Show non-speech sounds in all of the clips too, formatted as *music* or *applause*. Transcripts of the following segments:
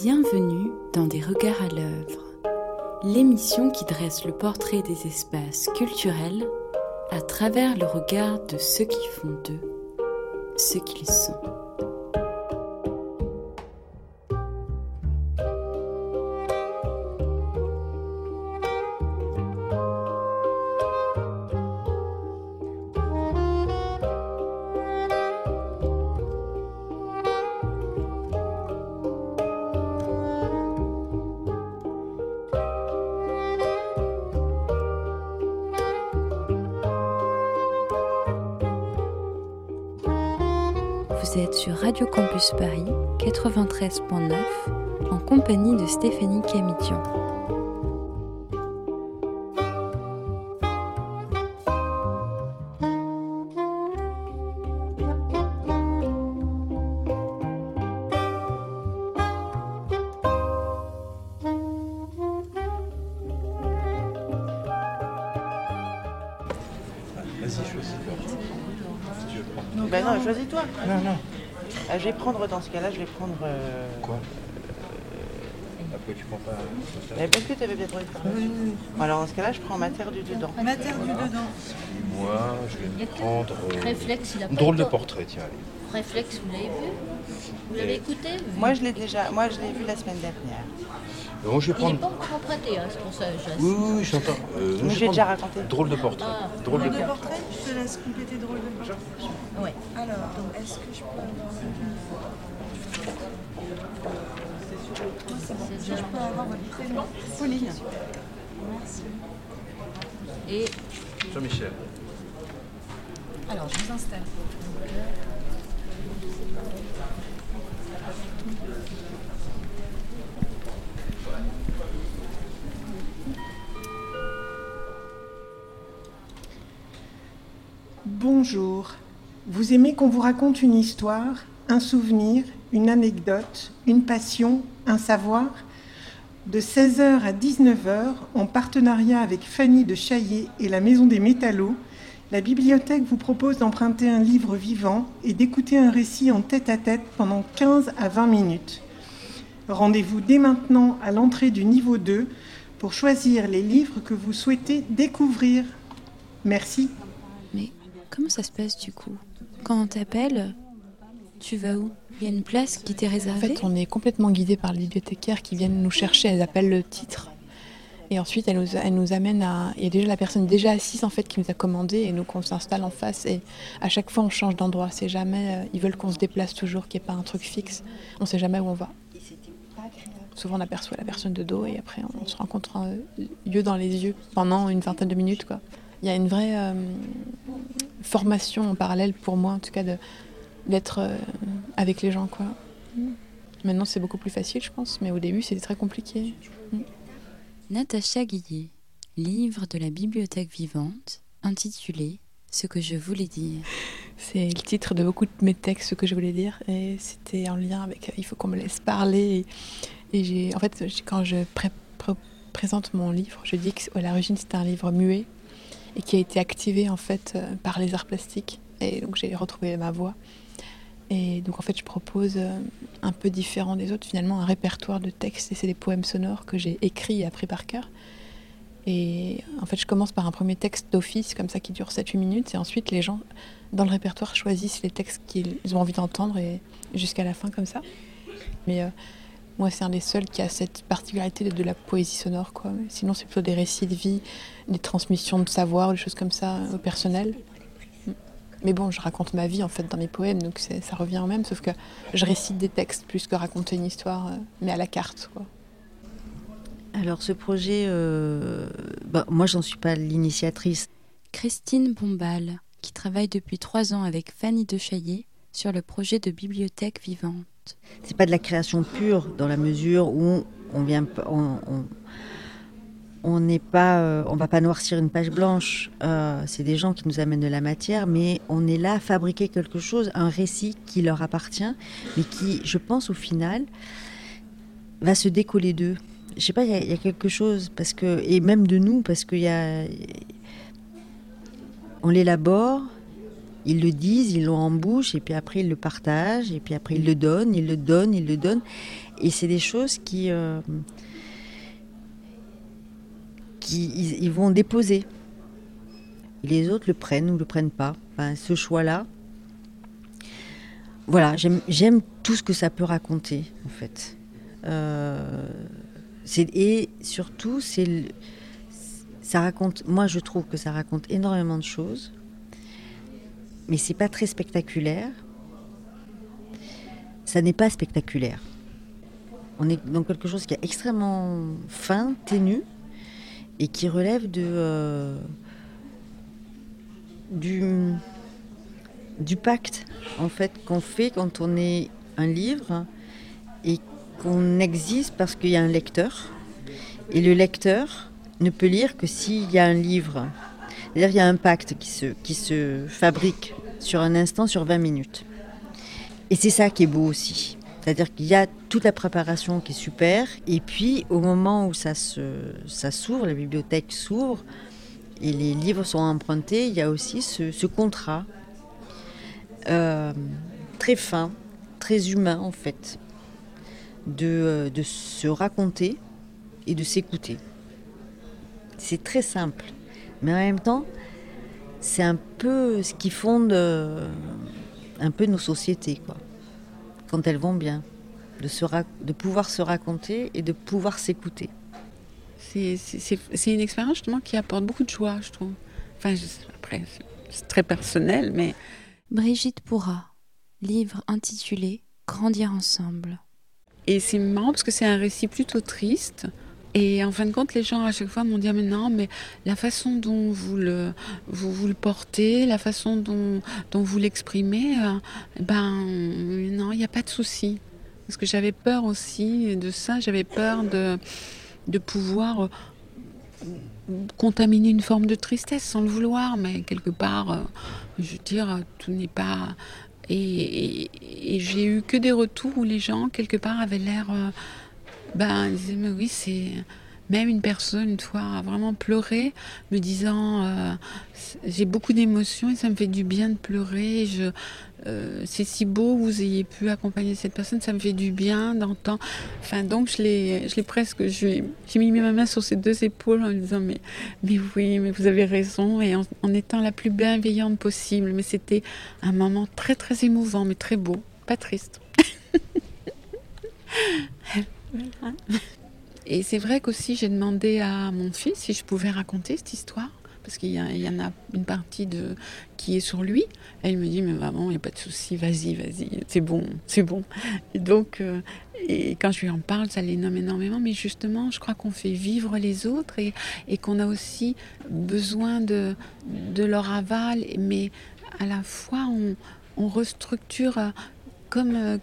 Bienvenue dans Des regards à l'œuvre, l'émission qui dresse le portrait des espaces culturels à travers le regard de ceux qui font d'eux ce qu'ils sont. Sur Radio Campus Paris 93.9 en compagnie de Stéphanie Camidian. Vas-y, choisis. Prendre. Ben non, choisis-toi. Non, non. Euh, je vais prendre, dans ce cas-là, je vais prendre... euh, Quoi? Après, tu prends pas. eh, Parce que tu avais bien trouvé ça. Alors, dans ce cas-là, je prends Matière du dedans. Matière du dedans. Moi, je vais prendre. euh, Réflexe, il a pas Drôle de portrait, tiens, allez. Réflexe, vous l'avez vu? Vous l'avez écouté vu Moi, je l'ai déjà... Moi, je l'ai vu la semaine dernière. Euh, Moi, je vais Il n'est prendre. pas encore prêté, hein, c'est pour ça que j'ai Oui, oui, oui, j'entends. Euh, Mais je j'ai déjà prendre raconté. Drôle de portrait. Ah, Drôle de portrait. Laisse compléter drôle de portrait. Ouais. Alors, est-ce que je peux avoir je peux avoir votre prénom Pauline. Merci. Et Jean-Michel. Alors, je vous installe. Bonjour. Vous aimez qu'on vous raconte une histoire, un souvenir, une anecdote, une passion, un savoir? De 16h à 19h, en partenariat avec Fanny de Chaillet et la Maison des Métallos, la bibliothèque vous propose d'emprunter un livre vivant et d'écouter un récit en tête-à-tête pendant 15 à 20 minutes. Rendez-vous dès maintenant à l'entrée du niveau 2 pour choisir les livres que vous souhaitez découvrir. Merci. Comment ça se passe du coup? Quand on t'appelle, tu vas où? Il y a une place qui t'est En réservée? fait, on est complètement guidé par les bibliothécaires qui viennent nous chercher. Elles appellent le titre. Et ensuite, elles nous, elles nous amènent à. Il y a déjà la personne déjà assise en fait qui nous a commandé et nous qu'on s'installe en face. Et à chaque fois, on change d'endroit. C'est jamais. euh, ils veulent qu'on se déplace toujours, qu'il n'y ait pas un truc fixe. On ne sait jamais où on va. Souvent, on aperçoit la personne de dos et après, on se rencontre euh, yeux dans les yeux pendant une vingtaine de minutes. Quoi. Il y a une vraie euh, formation en parallèle pour moi, en tout cas, d'être euh, avec les gens. Quoi. Maintenant, c'est beaucoup plus facile, je pense, mais au début, c'était très compliqué. Natacha Guillet, livre de la bibliothèque vivante, intitulé Ce que je voulais dire. C'est le titre de beaucoup de mes textes, ce que je voulais dire, et c'était en lien avec il faut qu'on me laisse parler. Et, et j'ai, en fait, quand je pré- pré- présente mon livre, je dis qu'à l'origine c'était un livre muet et qui a été activé en fait euh, par les arts plastiques. Et donc j'ai retrouvé ma voix. Et donc en fait, je propose euh, un peu différent des autres, finalement, un répertoire de textes. Et c'est des poèmes sonores que j'ai écrits et appris par cœur. Et en fait, je commence par un premier texte d'office, comme ça, qui dure 7-8 minutes. Et ensuite, les gens, dans le répertoire, choisissent les textes qu'ils ont envie d'entendre et jusqu'à la fin, comme ça. Mais euh, moi, c'est un des seuls qui a cette particularité de, de la poésie sonore. Quoi. Sinon, c'est plutôt des récits de vie, des transmissions de savoir, des choses comme ça, euh, au personnel. Mais bon, je raconte ma vie en fait dans mes poèmes, donc ça revient au même, sauf que je récite des textes plus que raconter une histoire, euh, mais à la carte. Quoi. Alors ce projet, euh, bah, moi j'en suis pas l'initiatrice. Christine Bombal, qui travaille depuis trois ans avec Fanny de Chaillet sur le projet de bibliothèque vivante. C'est pas de la création pure dans la mesure où on vient, n'est pas, euh, on va pas noircir une page blanche. Euh, c'est des gens qui nous amènent de la matière, mais on est là à fabriquer quelque chose, un récit qui leur appartient, mais qui, je pense au final, va se décoller d'eux. Je sais pas, il y, a- il y a quelque chose parce que et même de nous parce qu'il y a, on l'élabore, ils le disent, ils l'ont en bouche, et puis après ils le partagent, et puis après ils le donnent, ils le donnent, ils le donnent. et c'est des choses qui, euh, qui ils, vont déposer. Les autres le prennent ou le prennent pas. Enfin, ce choix-là. Voilà, j'aime- tout ce que ça peut raconter, en fait. Euh, et surtout, c'est ça raconte. Moi, je trouve que ça raconte énormément de choses, mais c'est pas très spectaculaire. Ça n'est pas spectaculaire. On est dans quelque chose qui est extrêmement fin, ténu, et qui relève euh, du du pacte en fait qu'on fait quand on est un livre et qu'on existe parce qu'il y a un lecteur et le lecteur ne peut lire que s'il y a un livre. C'est-à-dire qu'il y a un pacte qui se, qui se fabrique sur un instant, sur 20 minutes. Et c'est ça qui est beau aussi. C'est-à-dire qu'il y a toute la préparation qui est super, et puis au moment où ça, se, ça s'ouvre, la bibliothèque s'ouvre, et les livres sont empruntés, il y a aussi ce, ce contrat euh, très fin, très humain en fait, de, euh, de se raconter et de s'écouter. C'est très simple, mais en même temps, c'est un peu ce qui fonde euh, un peu nos sociétés, quoi, quand elles vont bien, de, se ra- de pouvoir se raconter et de pouvoir s'écouter. C'est- C'est c'est- c'est une expérience justement qui apporte beaucoup de joie, je trouve. Enfin, je- après, c'est- c'est très personnel, mais Brigitte Pourra, livre intitulé Grandir ensemble. Et c'est marrant parce que c'est un récit plutôt triste. Et en fin de compte, les gens à chaque fois m'ont dit ah, mais non, mais la façon dont vous le, portez, la façon dont, vous l'exprimez, euh, ben non, il n'y a pas de souci. Parce que j'avais peur aussi de ça, j'avais peur de, pouvoir euh, contaminer une forme de tristesse sans le vouloir, mais quelque part, euh, je veux dire, tout n'est pas. Et, j'ai eu que des retours où les gens, quelque part, avaient l'air. Ben, ils disaient, mais oui, c'est. Même une personne, une fois, a vraiment pleuré, me disant euh, J'ai beaucoup d'émotions et ça me fait du bien de pleurer. Je, euh, c'est si beau vous ayez pu accompagner cette personne, ça me fait du bien d'entendre. Enfin, donc, je l'ai, je l'ai presque. J'ai mis ma main sur ses deux épaules en lui disant Mais, mais oui, mais vous avez raison, et en étant la plus bienveillante possible. Mais c'était un moment très, très émouvant, mais très beau, pas triste. *laughs* Et c'est vrai qu'aussi j'ai demandé à mon fils si je pouvais raconter cette histoire, parce qu'il y, en a une partie de, qui est sur lui. Il me dit, mais maman, il n'y a pas de souci, vas-y, vas-y, c'est bon, c'est bon. Et donc, euh, et quand je lui en parle, ça l'énomme énormément, mais justement, je crois qu'on fait vivre les autres et, et qu'on a aussi besoin de, de leur aval, mais à la fois, on, on restructure euh, comme, euh,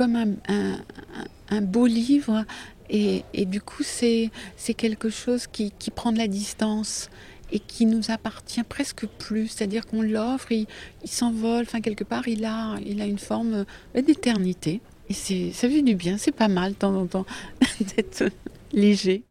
comme un, beau livre. Et, du coup, c'est quelque chose qui, prend de la distance et qui nous appartient presque plus. C'est-à-dire qu'on l'offre, il, s'envole, enfin quelque part, il a, il a une forme euh, d'éternité. Et ça fait du bien, c'est pas mal de temps en temps *laughs* d'être léger.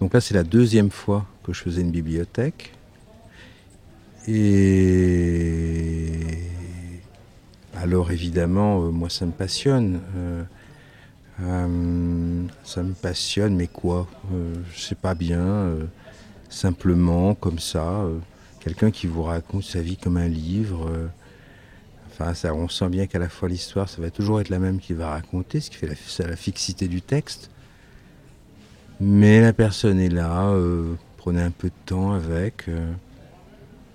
Donc là, c'est la deuxième fois que je faisais une bibliothèque. Et alors évidemment, euh, moi, ça me passionne. Euh, euh, ça me passionne, mais quoi? Je sais pas bien. simplement, comme ça, quelqu'un qui vous raconte sa vie comme un livre. Enfin, ça, on sent bien qu'à la fois l'histoire, ça va toujours être la même qu'il va raconter, ce qui fait la, c'est la fixité du texte. Mais la personne est là, prenez un peu de temps avec.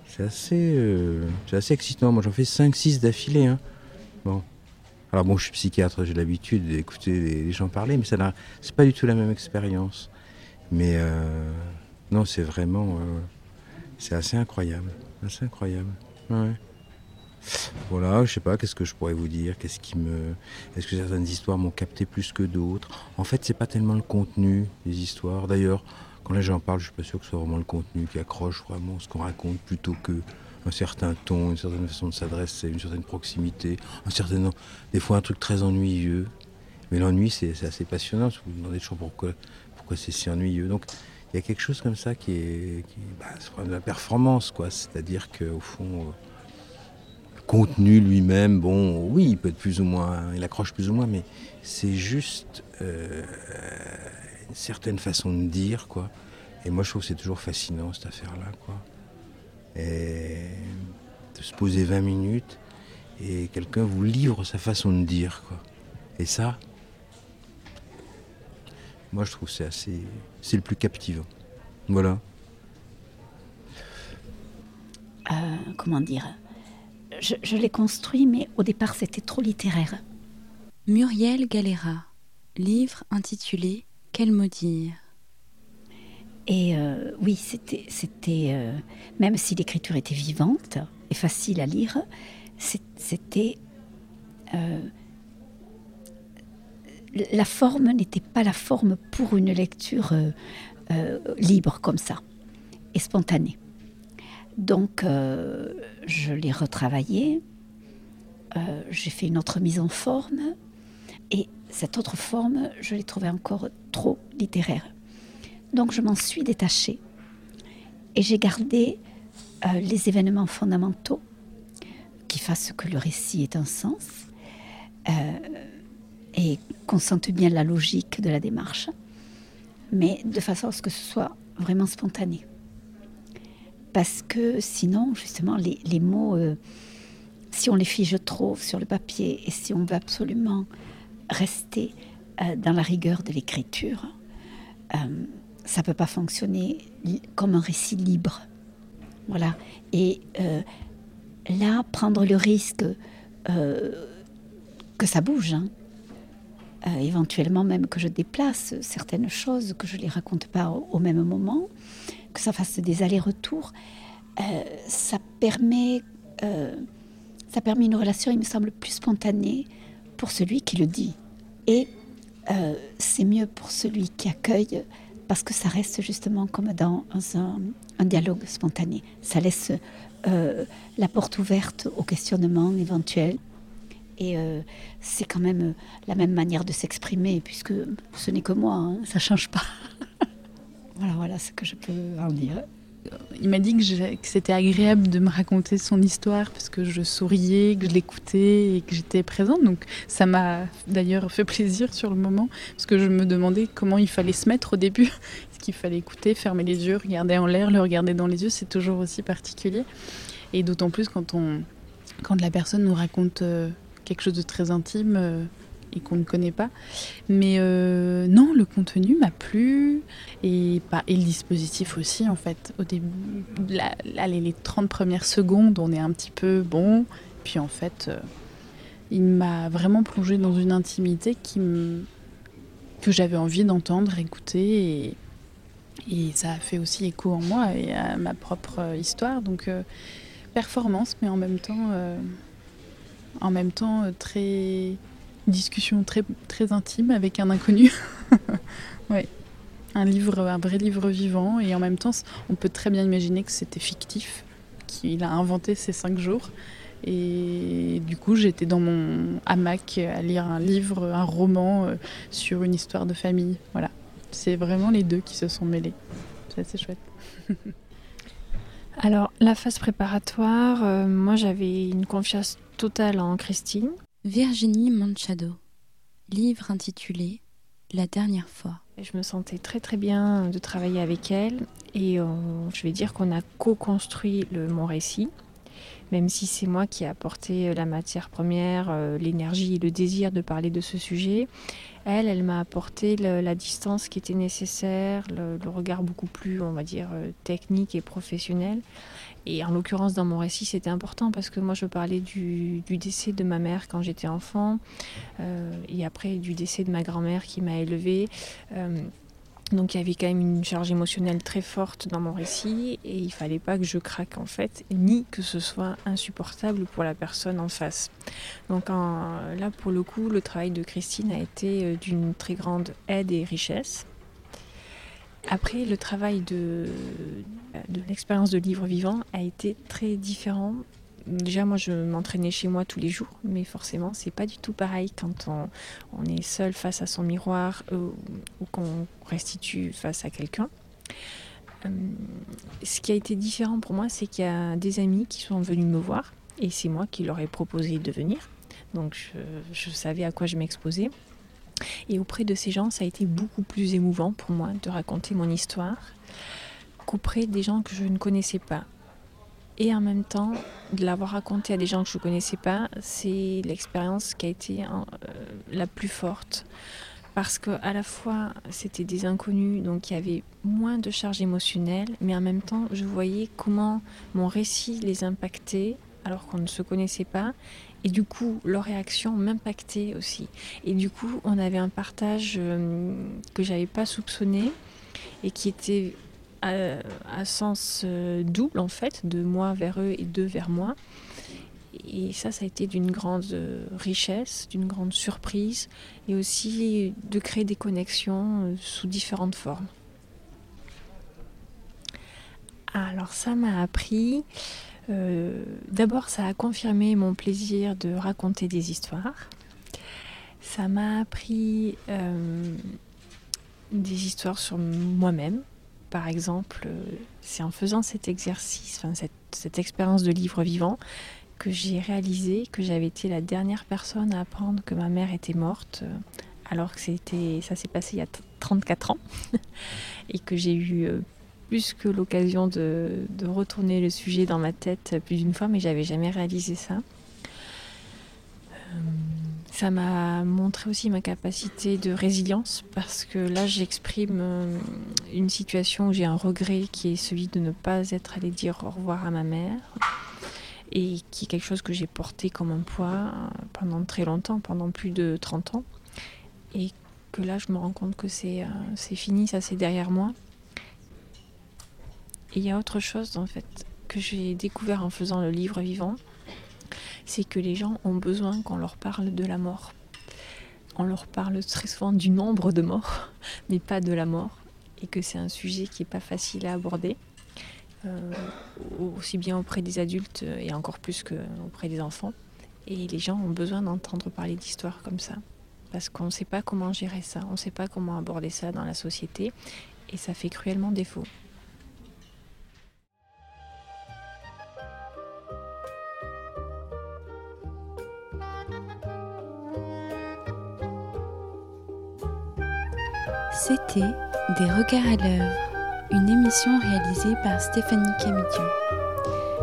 c'est assez, euh, assez excitant. Moi, j'en fais 5-6 d'affilée. hein. Alors bon, je suis psychiatre, j'ai l'habitude d'écouter les, gens parler, mais ça c'est pas du tout la même expérience. Mais euh, non, c'est vraiment, euh, c'est assez incroyable, assez incroyable. Voilà, je sais pas, qu'est-ce que je pourrais vous dire Qu'est-ce qui me. Est-ce que certaines histoires m'ont capté plus que d'autres? En fait, c'est pas tellement le contenu des histoires. D'ailleurs, quand les gens parlent, je suis pas sûr que ce soit vraiment le contenu qui accroche vraiment ce qu'on raconte plutôt que un certain ton, une certaine façon de s'adresser, une certaine proximité, un certain. Des fois, un truc très ennuyeux. Mais l'ennui, c'est assez passionnant, vous vous demandez toujours pourquoi, pourquoi c'est si ennuyeux. Donc, il y a quelque chose comme ça qui est. Bah, de la performance, quoi. C'est-à-dire qu'au fond. euh, contenu lui-même, bon, oui, il peut être plus ou moins, il accroche plus ou moins, mais c'est juste euh, une certaine façon de dire, quoi. Et moi, je trouve que c'est toujours fascinant, cette affaire-là, quoi. Et de se poser 20 minutes et quelqu'un vous livre sa façon de dire, quoi. Et ça, moi, je trouve c'est assez, c'est le plus captivant. Voilà. Euh, comment dire? Je, je l'ai construit, mais au départ, c'était trop littéraire. Muriel Galera, livre intitulé Quel mot dire Et euh, oui, c'était, euh, même si l'écriture était vivante et facile à lire, c'était euh, la forme n'était pas la forme pour une lecture libre comme ça et spontanée. Donc, je l'ai retravaillé. euh, j'ai fait une autre mise en forme. Et cette autre forme, je l'ai trouvée encore trop littéraire. Donc, je m'en suis détachée. Et j'ai gardé euh, les événements fondamentaux qui fassent que le récit ait un sens. euh, et qu'on sente bien la logique de la démarche, mais de façon à ce que ce soit vraiment spontané. Parce que sinon, justement, les, mots, euh, si on les fige trop sur le papier et si on veut absolument rester dans la rigueur de l'écriture, ça peut pas fonctionner comme un récit libre. Voilà. Et euh, là, prendre le risque euh, que ça bouge, hein, euh, éventuellement même que je déplace certaines choses, que je ne les raconte pas au, au même moment, que ça fasse des allers-retours, ça permet ça permet une relation, il me semble, plus spontanée pour celui qui le dit. Et c'est mieux pour celui qui accueille parce que ça reste justement comme dans un, dialogue spontané. Ça laisse euh, la porte ouverte au questionnement éventuel. Et euh, c'est quand même la même manière de s'exprimer, puisque ce n'est que moi, hein, ça change pas. *laughs* voilà, voilà ce que je peux en dire. Il m'a dit que, c'était agréable de me raconter son histoire parce que je souriais, que je l'écoutais et que j'étais présente. Donc ça m'a d'ailleurs fait plaisir sur le moment parce que je me demandais comment il fallait se mettre au début. *laughs* Est-ce qu'il fallait écouter, fermer les yeux, regarder en l'air, le regarder dans les yeux, c'est toujours aussi particulier. Et d'autant plus quand, on, quand la personne nous raconte euh, quelque chose de très intime euh, qu'on ne connaît pas. Mais euh, non, le contenu m'a plu et, le dispositif aussi, en fait. Au début, allez, les 30 premières secondes, on est un petit peu bon. Puis en fait, euh, il m'a vraiment plongé dans une intimité qui que j'avais envie d'entendre, écouter. Et, ça a fait aussi écho en moi et à ma propre euh, histoire. Donc, performance, mais en même temps, en même temps très discussion très très intime avec un inconnu. *laughs* ouais. Un livre, un vrai livre vivant et en même temps, on peut très bien imaginer que c'était fictif, qu'il a inventé ces cinq jours. Et du coup, j'étais dans mon hamac à lire un livre, un roman euh, sur une histoire de famille. Voilà. C'est vraiment les deux qui se sont mêlés. C'est assez chouette. *laughs* Alors, la phase préparatoire, euh, moi j'avais une confiance totale en Christine. Virginie Manchado, livre intitulé La dernière fois. Je me sentais très très bien de travailler avec elle et euh, je vais dire qu'on a co-construit mon récit, même si c'est moi qui ai apporté la matière première, euh, l'énergie et le désir de parler de ce sujet. Elle, elle m'a apporté la distance qui était nécessaire, le, le regard beaucoup plus, on va dire, euh, technique et professionnel. Et en l'occurrence, dans mon récit, c'était important parce que moi, je parlais du, décès de ma mère quand j'étais enfant, euh, et après du décès de ma grand-mère qui m'a élevée. Euh, donc il y avait quand même une charge émotionnelle très forte dans mon récit et il fallait pas que je craque en fait, ni que ce soit insupportable pour la personne en face. Donc là pour le coup, le travail de Christine a été euh, d'une très grande aide et richesse. Après, le travail de, l'expérience de livre vivant a été très différent. Déjà, moi, je m'entraînais chez moi tous les jours, mais forcément, c'est pas du tout pareil quand on, est seul face à son miroir ou qu'on restitue face à quelqu'un. Euh, ce qui a été différent pour moi, c'est qu'il y a des amis qui sont venus me voir Et c'est moi qui leur ai proposé de venir. Donc je savais à quoi je m'exposais. Et auprès de ces gens, ça a été beaucoup plus émouvant pour moi de raconter mon histoire qu'auprès des gens que je ne connaissais pas. Et en même temps, de l'avoir raconté à des gens que je ne connaissais pas, c'est l'expérience qui a été euh, la plus forte. Parce que à la fois, c'était des inconnus, donc il y avait moins de charge émotionnelle, mais en même temps, je voyais comment mon récit les impactait alors qu'on ne se connaissait pas. Et du coup, leur réaction m'impactait aussi. Et du coup, on avait un partage euh, que j'avais pas soupçonné et qui était à, sens euh, double en fait, de moi vers eux et d'eux vers moi. Et ça, ça a été d'une grande euh, richesse, d'une grande surprise, et aussi de créer des connexions euh, sous différentes formes. Alors ça m'a appris, d'abord ça a confirmé mon plaisir de raconter des histoires. Ça m'a appris des histoires sur moi-même, par exemple, euh, c'est en faisant cet exercice, enfin, cette, expérience de livre vivant, que j'ai réalisé que j'avais été la dernière personne à apprendre que ma mère était morte, euh, alors que ça s'est passé il y a 34 ans, *laughs* et que j'ai eu euh, plus que l'occasion de, retourner le sujet dans ma tête plus d'une fois, mais j'avais jamais réalisé ça. Ça m'a montré aussi ma capacité de résilience parce que là j'exprime euh, une situation où j'ai un regret qui est celui de ne pas être allé dire au revoir à ma mère et qui est quelque chose que j'ai porté comme un poids euh, pendant très longtemps, pendant plus de 30 ans. Et que là je me rends compte que c'est euh, fini, ça c'est derrière moi. Et il y a autre chose en fait que j'ai découvert en faisant le livre vivant c'est que les gens ont besoin qu'on leur parle de la mort. On leur parle très souvent du nombre de morts, *laughs* mais pas de la mort, et que c'est un sujet qui n'est pas facile à aborder, euh, aussi bien auprès des adultes et encore plus qu'auprès des enfants. Et les gens ont besoin d'entendre parler d'histoires comme ça, parce qu'on ne sait pas comment gérer ça, on ne sait pas comment aborder ça dans la société, et ça fait cruellement défaut. C'était Des regards à l'œuvre, une émission réalisée par Stéphanie Camidion.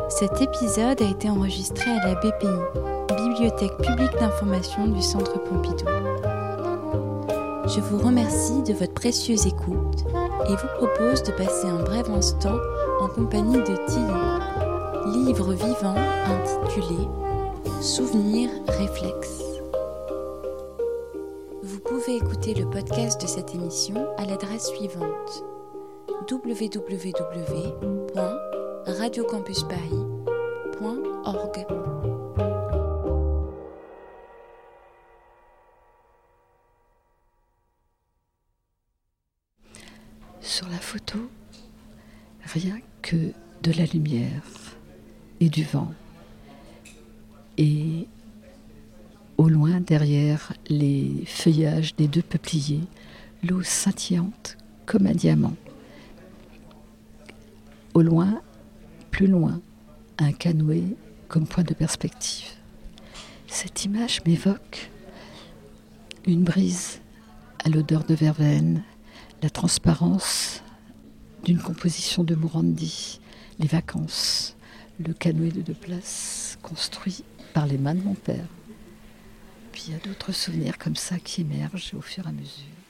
Cet épisode a été enregistré à la BPI, Bibliothèque publique d'information du Centre Pompidou. Je vous remercie de votre précieuse écoute et vous propose de passer un bref instant en compagnie de Tilly, livre vivant intitulé Souvenirs réflexes pouvez écouter le podcast de cette émission à l'adresse suivante www.radiocampusparis.org. Sur la photo, rien que de la lumière et du vent. Et au loin, derrière les feuillages des deux peupliers, l'eau scintillante comme un diamant. Au loin, plus loin, un canoë comme point de perspective. Cette image m'évoque une brise à l'odeur de verveine, la transparence d'une composition de Morandi, les vacances, le canoë de deux places construit par les mains de mon père. Puis il y a d'autres souvenirs comme ça qui émergent au fur et à mesure.